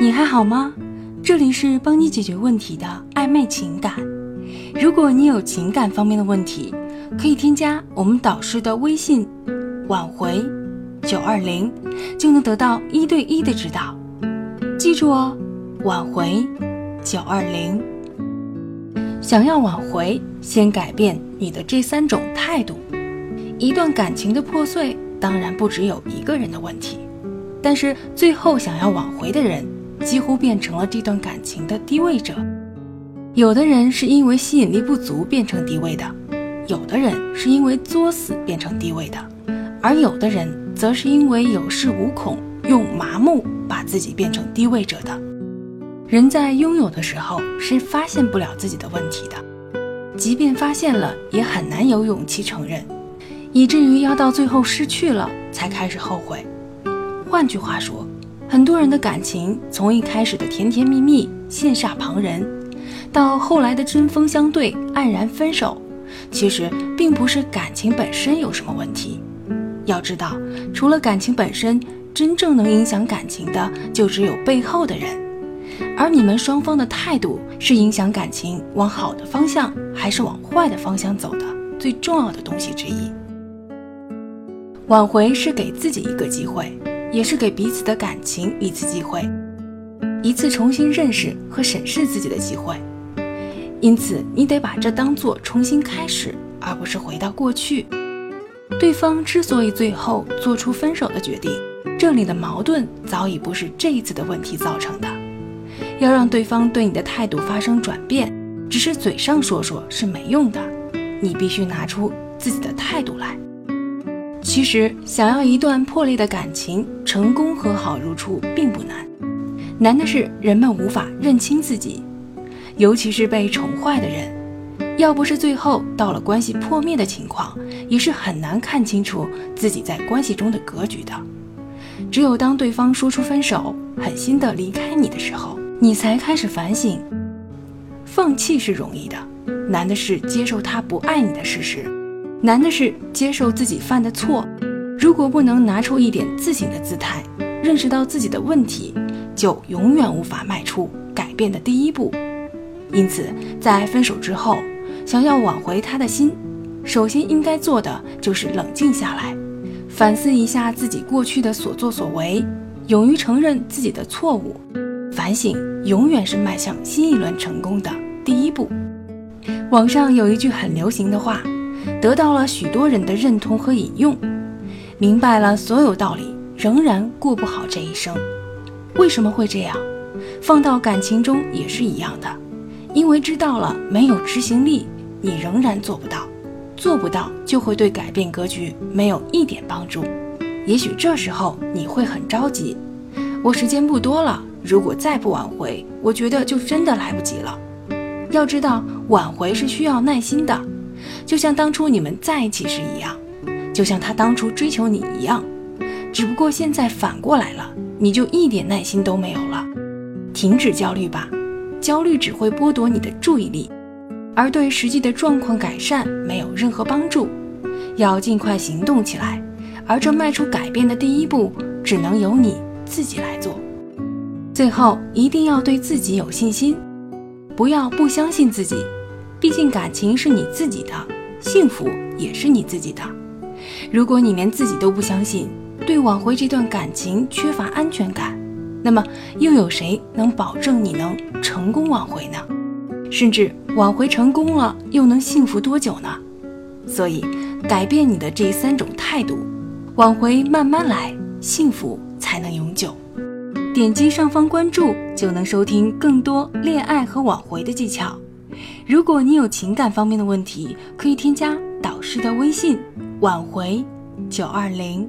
你还好吗？这里是帮你解决问题的暧昧情感。如果你有情感方面的问题，可以添加我们导师的微信“挽回九二零”，就能得到一对一的指导。记住哦，挽回九二零。想要挽回，先改变你的这三种态度。一段感情的破碎，当然不只有一个人的问题，但是最后想要挽回的人，几乎变成了这段感情的低位者。有的人是因为吸引力不足变成低位的，有的人是因为作死变成低位的，而有的人则是因为有恃无恐，用麻木把自己变成低位者的。人在拥有的时候是发现不了自己的问题的，即便发现了，也很难有勇气承认。以至于要到最后失去了才开始后悔。换句话说，很多人的感情从一开始的甜甜蜜蜜、羡煞旁人，到后来的针锋相对、黯然分手，其实并不是感情本身有什么问题。要知道，除了感情本身，真正能影响感情的就只有背后的人。而你们双方的态度，是影响感情往好的方向还是往坏的方向走的最重要的东西之一。挽回是给自己一个机会，也是给彼此的感情一次机会，一次重新认识和审视自己的机会。因此，你得把这当做重新开始，而不是回到过去。对方之所以最后做出分手的决定，这里的矛盾早已不是这一次的问题造成的。要让对方对你的态度发生转变，只是嘴上说说是没用的，你必须拿出自己的态度来。其实，想要一段破裂的感情成功和好如初并不难，难的是人们无法认清自己，尤其是被宠坏的人，要不是最后到了关系破灭的情况，也是很难看清楚自己在关系中的格局的。只有当对方说出分手、狠心的离开你的时候，你才开始反省。放弃是容易的，难的是接受他不爱你的事实。难的是接受自己犯的错，如果不能拿出一点自省的姿态，认识到自己的问题，就永远无法迈出改变的第一步。因此，在分手之后，想要挽回他的心，首先应该做的就是冷静下来，反思一下自己过去的所作所为，勇于承认自己的错误。反省永远是迈向新一轮成功的第一步。网上有一句很流行的话。得到了许多人的认同和引用，明白了所有道理，仍然过不好这一生。为什么会这样？放到感情中也是一样的，因为知道了没有执行力，你仍然做不到，做不到就会对改变格局没有一点帮助。也许这时候你会很着急，我时间不多了，如果再不挽回，我觉得就真的来不及了。要知道，挽回是需要耐心的。就像当初你们在一起时一样，就像他当初追求你一样，只不过现在反过来了，你就一点耐心都没有了。停止焦虑吧，焦虑只会剥夺你的注意力，而对实际的状况改善没有任何帮助。要尽快行动起来，而这迈出改变的第一步，只能由你自己来做。最后一定要对自己有信心，不要不相信自己，毕竟感情是你自己的。幸福也是你自己的。如果你连自己都不相信，对挽回这段感情缺乏安全感，那么又有谁能保证你能成功挽回呢？甚至挽回成功了，又能幸福多久呢？所以，改变你的这三种态度，挽回慢慢来，幸福才能永久。点击上方关注，就能收听更多恋爱和挽回的技巧。如果你有情感方面的问题，可以添加导师的微信“挽回九二零”。